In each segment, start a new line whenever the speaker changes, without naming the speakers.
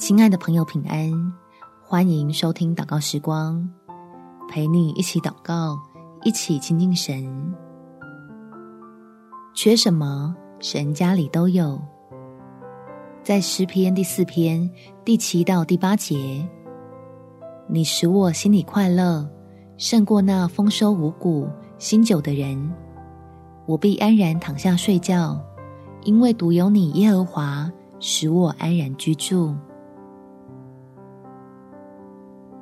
亲爱的朋友，平安！欢迎收听祷告时光，陪你一起祷告，一起亲近神。缺什么，神家里都有。在诗篇第四篇第七到第八节，你使我心里快乐，胜过那丰收五谷、新酒的人。我必安然躺下睡觉，因为独有你耶和华使我安然居住。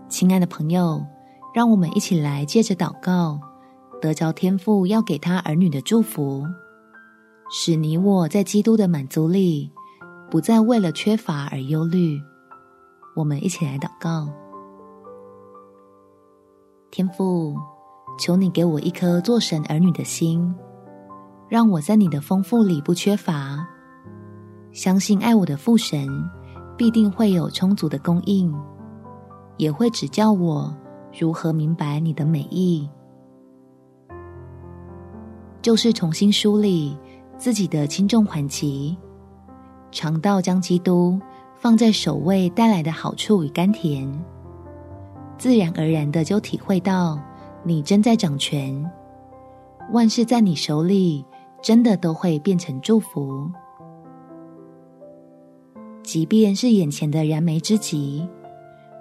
亲爱的朋友，让我们一起来借着祷告，得着天父要给他儿女的祝福，使你我在基督的满足里，不再为了缺乏而忧虑。我们一起来祷告：天父，求你给我一颗做神儿女的心。让我在你的丰富里不缺乏，相信爱我的父神必定会有充足的供应，也会指教我如何明白你的美意，就是重新梳理自己的轻重缓急，尝到将基督放在首位带来的好处与甘甜，自然而然的就体会到你真在掌权，万事在你手里。真的都会变成祝福，即便是眼前的燃眉之急，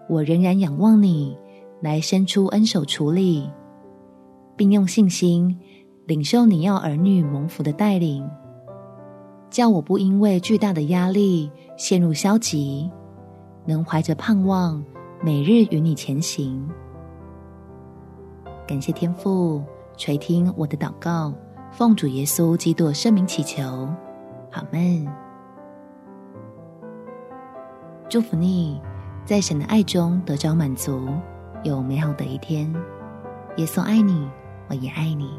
我仍然仰望你来伸出恩手处理，并用信心领受你要儿女蒙福的带领，叫我不因为巨大的压力陷入消极，能怀着盼望，每日与你前行。感谢天父垂听我的祷告。奉主耶稣基督圣名祈求，阿们。祝福你，在神的爱中得着满足，有美好的一天。耶稣爱你，我也爱你。